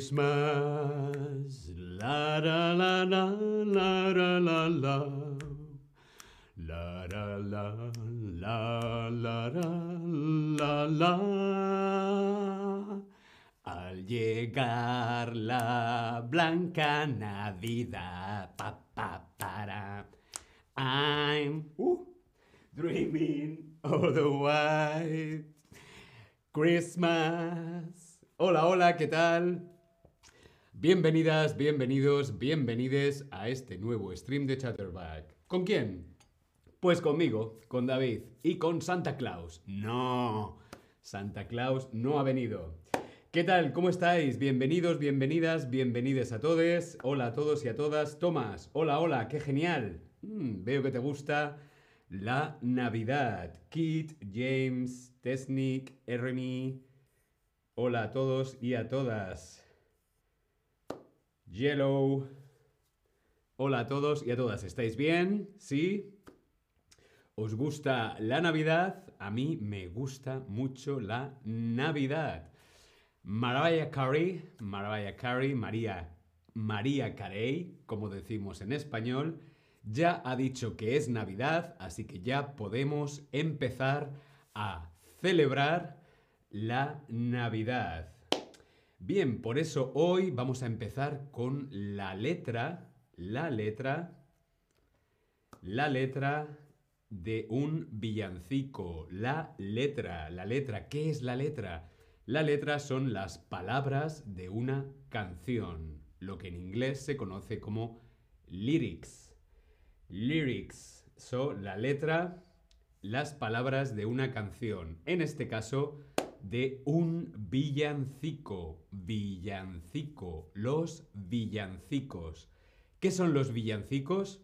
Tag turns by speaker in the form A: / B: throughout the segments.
A: Christmas. La la la la la la la la. La la la la la la la. Al llegar la blanca Navidad, pa pa para. I'm uh, dreaming of the white Christmas. Hola, hola, ¿qué tal? Bienvenidas, bienvenidos, bienvenides a este nuevo stream de Chatterback. ¿Con quién? Pues conmigo, con David y con Santa Claus. No, Santa Claus no ha venido. ¿Qué tal? ¿Cómo estáis? Bienvenidos, bienvenidas, bienvenides a todos. Hola a todos y a todas. Tomás, hola, hola, qué genial. Mm, veo que te gusta la Navidad. Kit, James, Tesnik, Eremy. Hola a todos y a todas. Yellow. Hola a todos y a todas. ¿Estáis bien? ¿Sí? ¿Os gusta la Navidad? A mí me gusta mucho la Navidad. Mariah Carey, Mariah Carey, María, María Carey, como decimos en español, ya ha dicho que es Navidad, así que ya podemos empezar a celebrar la Navidad. Bien, por eso hoy vamos a empezar con la letra, la letra, la letra de un villancico. La letra, la letra, ¿qué es la letra? La letra son las palabras de una canción, lo que en inglés se conoce como lyrics. Lyrics son la letra, las palabras de una canción. En este caso, de un villancico. Villancico. Los villancicos. ¿Qué son los villancicos?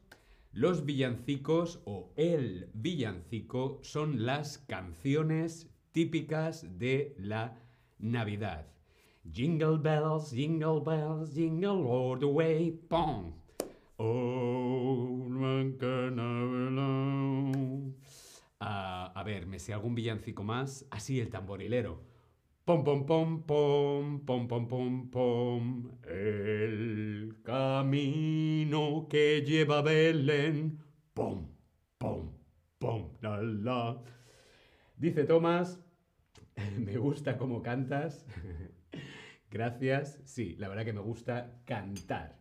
A: Los villancicos o el villancico son las canciones típicas de la Navidad. Jingle bells, jingle bells, jingle all the way, ¡pum! Oh, Ah, a ver, me sé algún villancico más. Así, el tamborilero. Pom, pom, pom, pom, pom, pom, pom, pom. El camino que lleva a Belén. Pom, pom, pom, la, la. Dice Tomás, me gusta cómo cantas. Gracias. Sí, la verdad que me gusta cantar.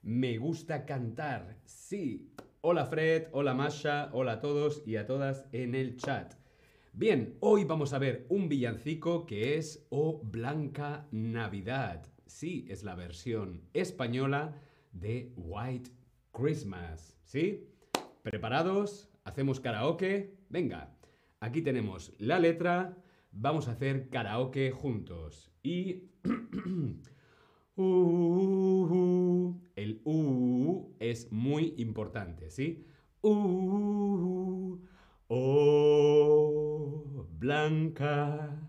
A: Me gusta cantar. Sí. Hola Fred, hola Masha, hola a todos y a todas en el chat. Bien, hoy vamos a ver un villancico que es O Blanca Navidad. Sí, es la versión española de White Christmas. ¿Sí? ¿Preparados? ¿Hacemos karaoke? Venga, aquí tenemos la letra. Vamos a hacer karaoke juntos. Y... Uh, el U es muy importante, ¿sí? Uh, oh, blanca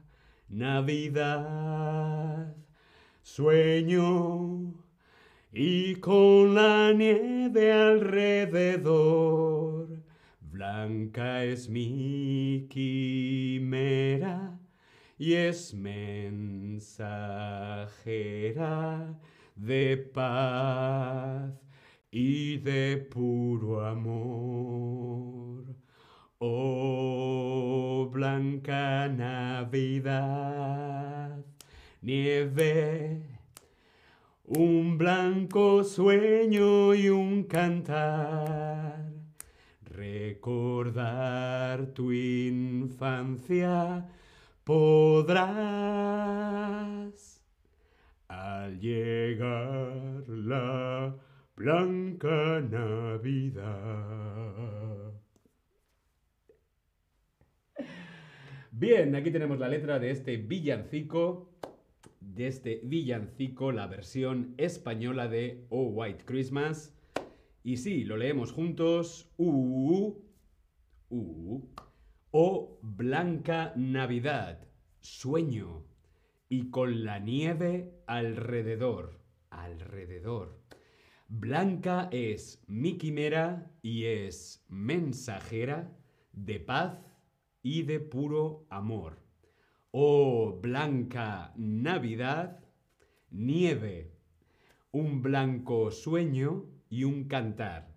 A: Navidad, sueño. Y con la nieve alrededor, blanca es mi quimera y es mensajera de paz y de puro amor. Oh blanca Navidad, nieve, un blanco sueño y un cantar. Recordar tu infancia podrás al llegar la blanca Navidad. Bien, aquí tenemos la letra de este villancico, de este villancico, la versión española de Oh White Christmas. Y sí, lo leemos juntos. Uh, uh. Oh blanca Navidad, sueño, y con la nieve alrededor, alrededor. Blanca es mi quimera y es mensajera de paz y de puro amor. Oh blanca Navidad, Nieve. Un blanco sueño y un cantar.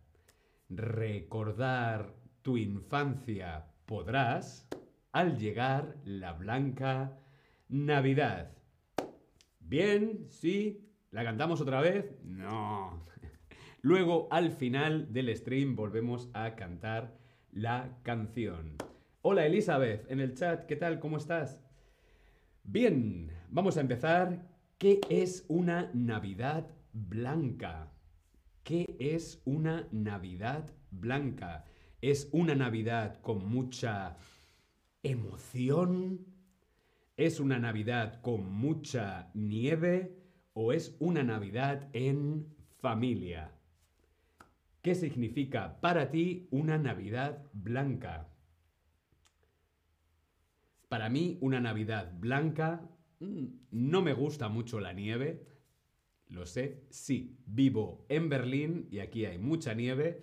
A: Recordar tu infancia podrás al llegar la blanca Navidad. Bien, sí. ¿La cantamos otra vez? No. Luego, al final del stream, volvemos a cantar la canción. Hola Elizabeth, en el chat, ¿qué tal? ¿Cómo estás? Bien, vamos a empezar. ¿Qué es una Navidad blanca? ¿Qué es una Navidad blanca? ¿Es una Navidad con mucha emoción? ¿Es una Navidad con mucha nieve? ¿O es una Navidad en familia? ¿Qué significa para ti una Navidad blanca? Para mí una Navidad blanca mm, no me gusta mucho la nieve. Lo sé, sí, vivo en Berlín y aquí hay mucha nieve.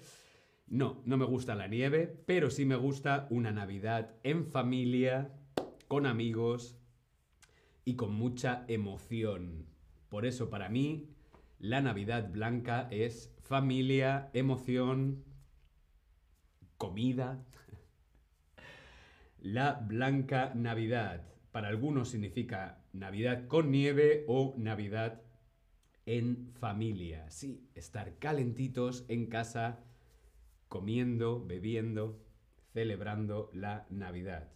A: No, no me gusta la nieve, pero sí me gusta una Navidad en familia, con amigos y con mucha emoción. Por eso para mí la Navidad blanca es familia, emoción, comida. La blanca Navidad. Para algunos significa Navidad con nieve o Navidad en familia. Sí, estar calentitos en casa, comiendo, bebiendo, celebrando la Navidad.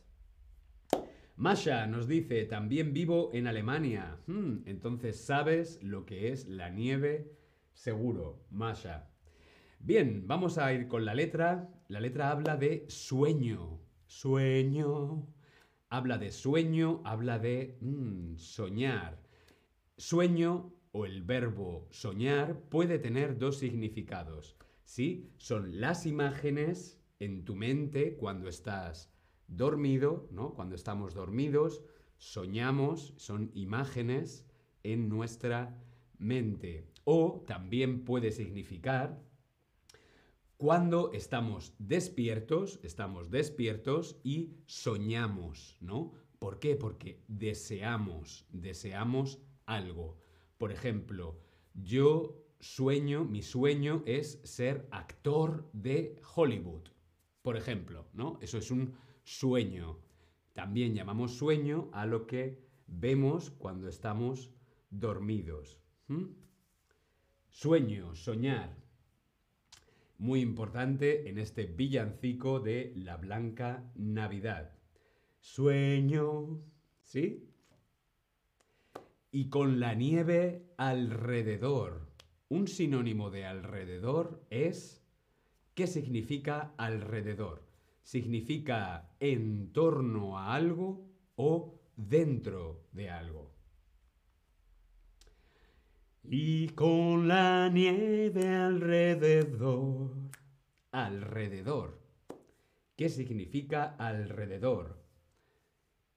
A: Masha nos dice, también vivo en Alemania. Hmm, entonces sabes lo que es la nieve Seguro, Masha. Bien, vamos a ir con la letra. La letra habla de sueño. Sueño. Habla de sueño, habla de mm, soñar. Sueño o el verbo soñar puede tener dos significados. ¿Sí? Son las imágenes en tu mente cuando estás dormido, ¿no? Cuando estamos dormidos, soñamos, son imágenes en nuestra mente. O también puede significar cuando estamos despiertos, estamos despiertos y soñamos, ¿no? ¿Por qué? Porque deseamos, deseamos algo. Por ejemplo, yo sueño, mi sueño es ser actor de Hollywood. Por ejemplo, ¿no? Eso es un sueño. También llamamos sueño a lo que vemos cuando estamos dormidos. Sueño, soñar. Muy importante en este villancico de la Blanca Navidad. Sueño, ¿sí? Y con la nieve alrededor. Un sinónimo de alrededor es... ¿Qué significa alrededor? Significa en torno a algo o dentro de algo. Y con la nieve alrededor. Alrededor. ¿Qué significa alrededor?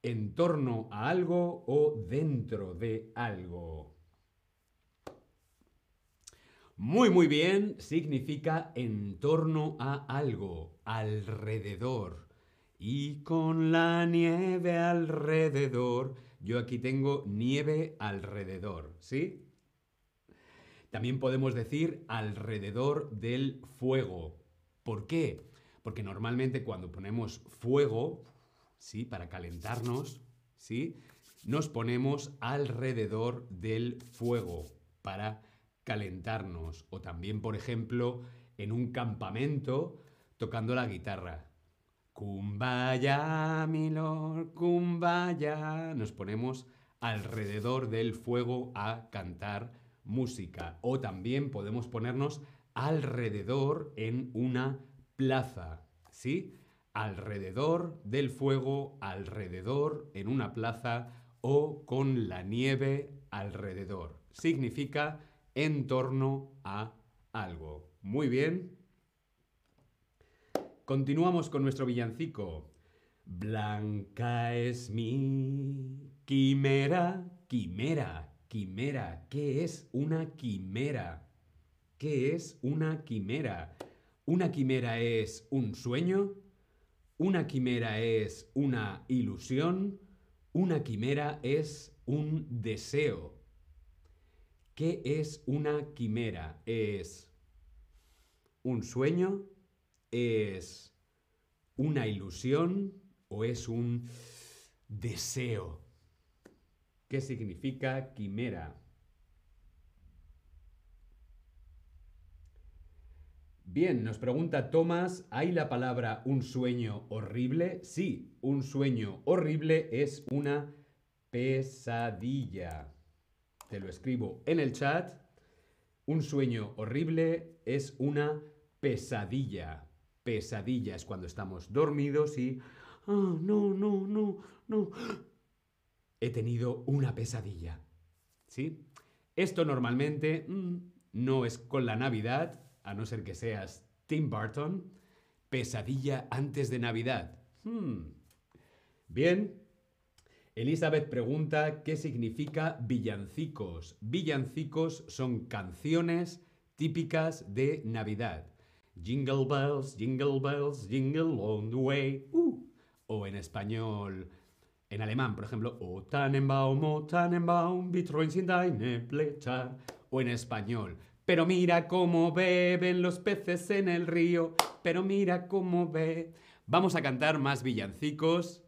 A: ¿En torno a algo o dentro de algo? Muy, muy bien, significa en torno a algo, alrededor. Y con la nieve alrededor, yo aquí tengo nieve alrededor, ¿sí? También podemos decir alrededor del fuego. ¿Por qué? Porque normalmente cuando ponemos fuego, ¿sí? Para calentarnos, ¿sí? Nos ponemos alrededor del fuego para calentarnos. O también, por ejemplo, en un campamento tocando la guitarra. Kumbaya, mi lord, kumbaya. Nos ponemos alrededor del fuego a cantar música. O también podemos ponernos alrededor en una plaza, ¿sí? Alrededor del fuego, alrededor en una plaza o con la nieve alrededor. Significa en torno a algo. Muy bien. Continuamos con nuestro villancico. Blanca es mi quimera, quimera, quimera. ¿Qué es una quimera? ¿Qué es una quimera? ¿Una quimera es un sueño? ¿Una quimera es una ilusión? ¿Una quimera es un deseo? ¿Qué es una quimera? ¿Es un sueño? ¿Es una ilusión? ¿O es un deseo? ¿Qué significa quimera? Bien, nos pregunta Tomás, ¿hay la palabra un sueño horrible? Sí, un sueño horrible es una pesadilla. Te lo escribo en el chat. Un sueño horrible es una pesadilla. Pesadilla es cuando estamos dormidos y... Ah, no, no, no, no. He tenido una pesadilla. ¿Sí? Esto normalmente mm, no es con la Navidad, a no ser que seas Tim Burton. Pesadilla antes de Navidad. Hmm. Bien, Elizabeth pregunta qué significa villancicos. Villancicos son canciones típicas de Navidad. Jingle bells, jingle bells, jingle on the way. Uh. O en español, en alemán, por ejemplo, O Tannenbaum, O Tannenbaum, sin deine Blätter. O en español, pero mira cómo beben los peces en el río, pero mira cómo ve. Vamos a cantar más villancicos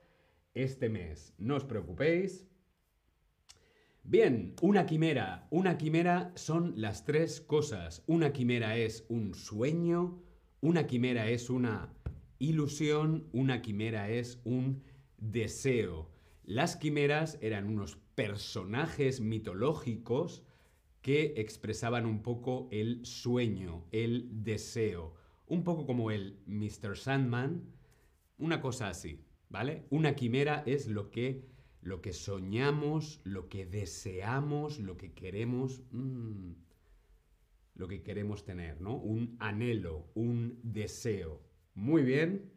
A: este mes. No os preocupéis. Bien, una quimera. Una quimera son las tres cosas. Una quimera es un sueño, una quimera es una ilusión, una quimera es un deseo. Las quimeras eran unos personajes mitológicos que expresaban un poco el sueño, el deseo. Un poco como el Mr. Sandman, una cosa así. Una quimera es lo que, lo que soñamos, lo que deseamos, lo que queremos, mm, lo que queremos tener, ¿no? Un anhelo, un deseo. Muy bien.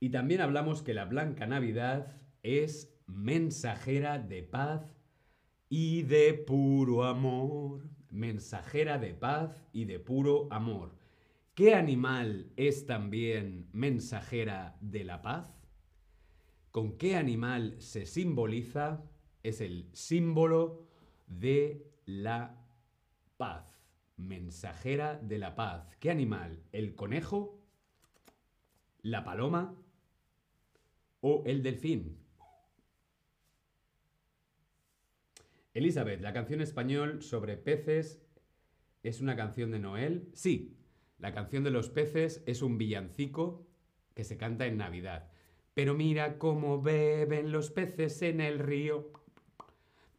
A: Y también hablamos que la Blanca Navidad es mensajera de paz y de puro amor. Mensajera de paz y de puro amor. ¿Qué animal es también mensajera de la paz? ¿Con qué animal se simboliza? Es el símbolo de la paz. Mensajera de la paz. ¿Qué animal? ¿El conejo? ¿La paloma? ¿O el delfín? Elizabeth, la canción español sobre peces es una canción de Noel. Sí, la canción de los peces es un villancico que se canta en Navidad. Pero mira cómo beben los peces en el río.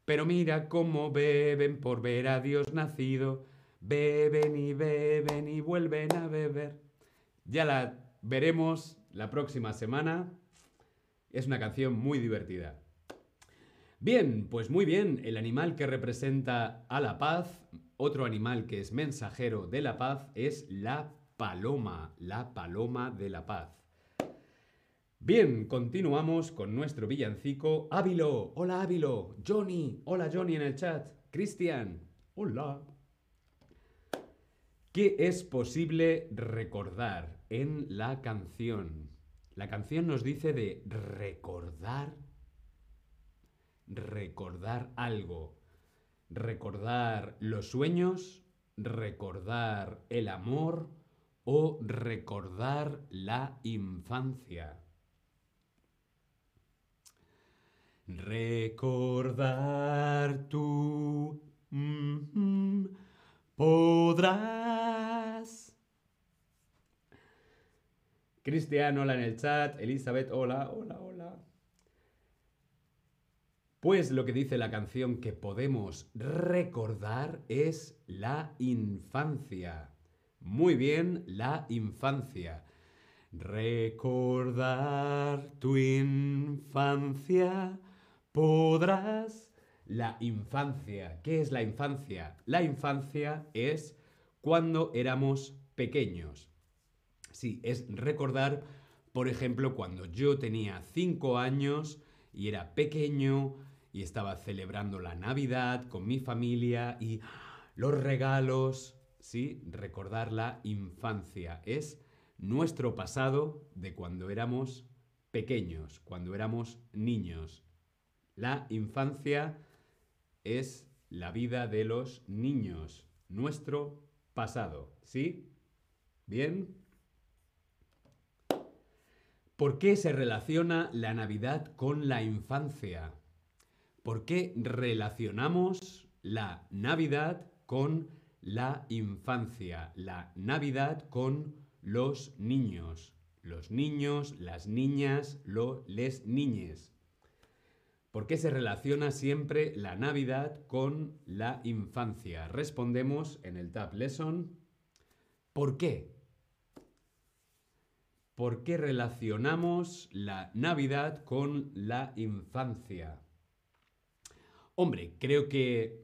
A: Pero mira cómo beben por ver a Dios nacido. Beben y beben y vuelven a beber. Ya la veremos la próxima semana. Es una canción muy divertida. Bien, pues muy bien, el animal que representa a la paz otro animal que es mensajero de la paz es la paloma, la paloma de la paz. Bien, continuamos con nuestro villancico. Ávilo, hola Ávilo. Johnny, hola Johnny en el chat. Cristian, hola. ¿Qué es posible recordar en la canción? La canción nos dice de recordar, recordar algo recordar los sueños, recordar el amor o recordar la infancia. Recordar tú mm, podrás. Cristian, hola en el chat. Elizabeth, hola, hola, hola. Pues lo que dice la canción que podemos recordar es la infancia. Muy bien, la infancia. Recordar tu infancia podrás. La infancia. ¿Qué es la infancia? La infancia es cuando éramos pequeños. Sí, es recordar, por ejemplo, cuando yo tenía 5 años y era pequeño, y estaba celebrando la Navidad con mi familia y los regalos, ¿sí? Recordar la infancia es nuestro pasado de cuando éramos pequeños, cuando éramos niños. La infancia es la vida de los niños, nuestro pasado. ¿Sí? ¿Bien? ¿Por qué se relaciona la Navidad con la infancia? ¿Por qué relacionamos la Navidad con la infancia? La Navidad con los niños. Los niños, las niñas, lo, les niñes. ¿Por qué se relaciona siempre la Navidad con la infancia? Respondemos en el Tab Lesson. ¿Por qué? ¿Por qué relacionamos la Navidad con la infancia? Hombre, creo que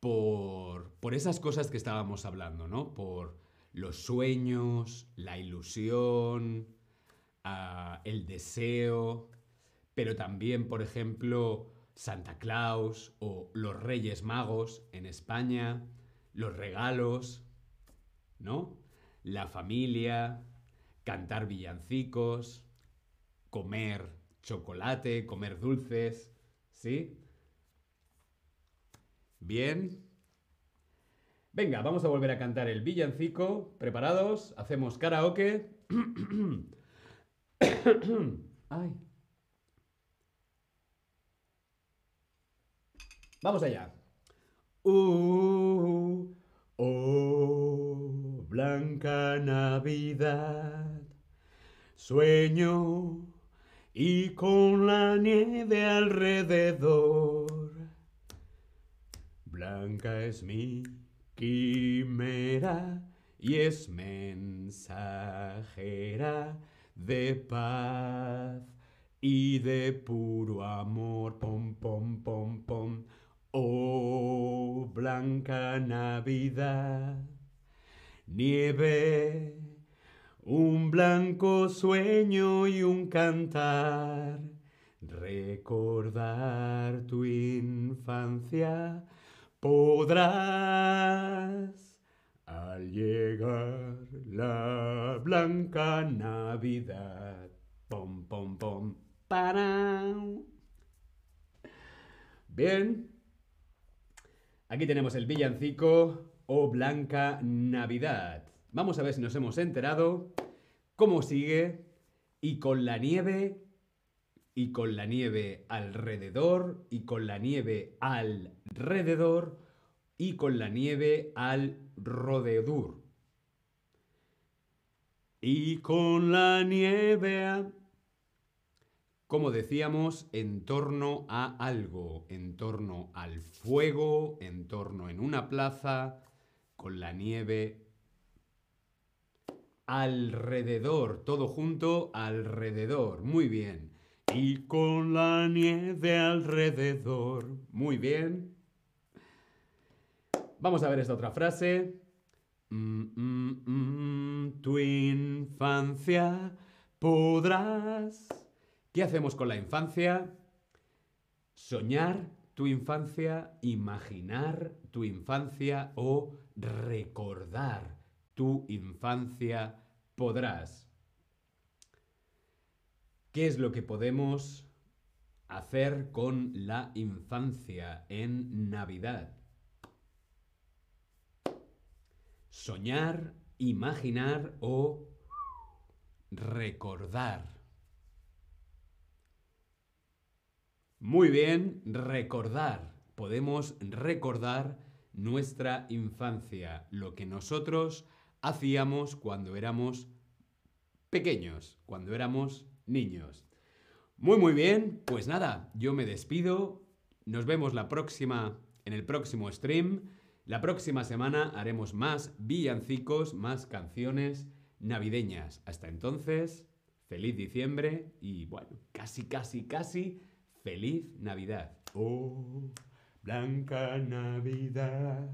A: por, por esas cosas que estábamos hablando, ¿no? Por los sueños, la ilusión, uh, el deseo, pero también, por ejemplo, Santa Claus o los Reyes Magos en España, los regalos, ¿no? La familia, cantar villancicos, comer chocolate, comer dulces, ¿sí? Bien. Venga, vamos a volver a cantar el villancico. ¿Preparados? Hacemos karaoke. Ay. Vamos allá. Uh, oh, blanca Navidad, sueño y con la nieve alrededor. Blanca es mi quimera y es mensajera de paz y de puro amor. Pom, pom, pom, pom. Oh, blanca Navidad, nieve, un blanco sueño y un cantar, recordar tu infancia podrás al llegar la blanca Navidad. Pom, pom, pom, para. Bien. Aquí tenemos el villancico o Blanca Navidad. Vamos a ver si nos hemos enterado cómo sigue y con la nieve y con la nieve alrededor y con la nieve y con la nieve al rodedur. Y con la nieve como decíamos, en torno a algo, en torno al fuego, en torno en una plaza, con la nieve alrededor, todo junto, alrededor, muy bien. Y con la nieve alrededor, muy bien. Vamos a ver esta otra frase. Mm, mm, mm, tu infancia podrás ¿Qué hacemos con la infancia? Soñar tu infancia, imaginar tu infancia o recordar tu infancia podrás. ¿Qué es lo que podemos hacer con la infancia en Navidad? Soñar, imaginar o recordar. Muy bien, recordar. Podemos recordar nuestra infancia, lo que nosotros hacíamos cuando éramos pequeños, cuando éramos niños. Muy, muy bien, pues nada, yo me despido. Nos vemos la próxima, en el próximo stream. La próxima semana haremos más villancicos, más canciones navideñas. Hasta entonces, feliz diciembre y bueno, casi, casi, casi Feliz Navidad. Oh, Blanca Navidad.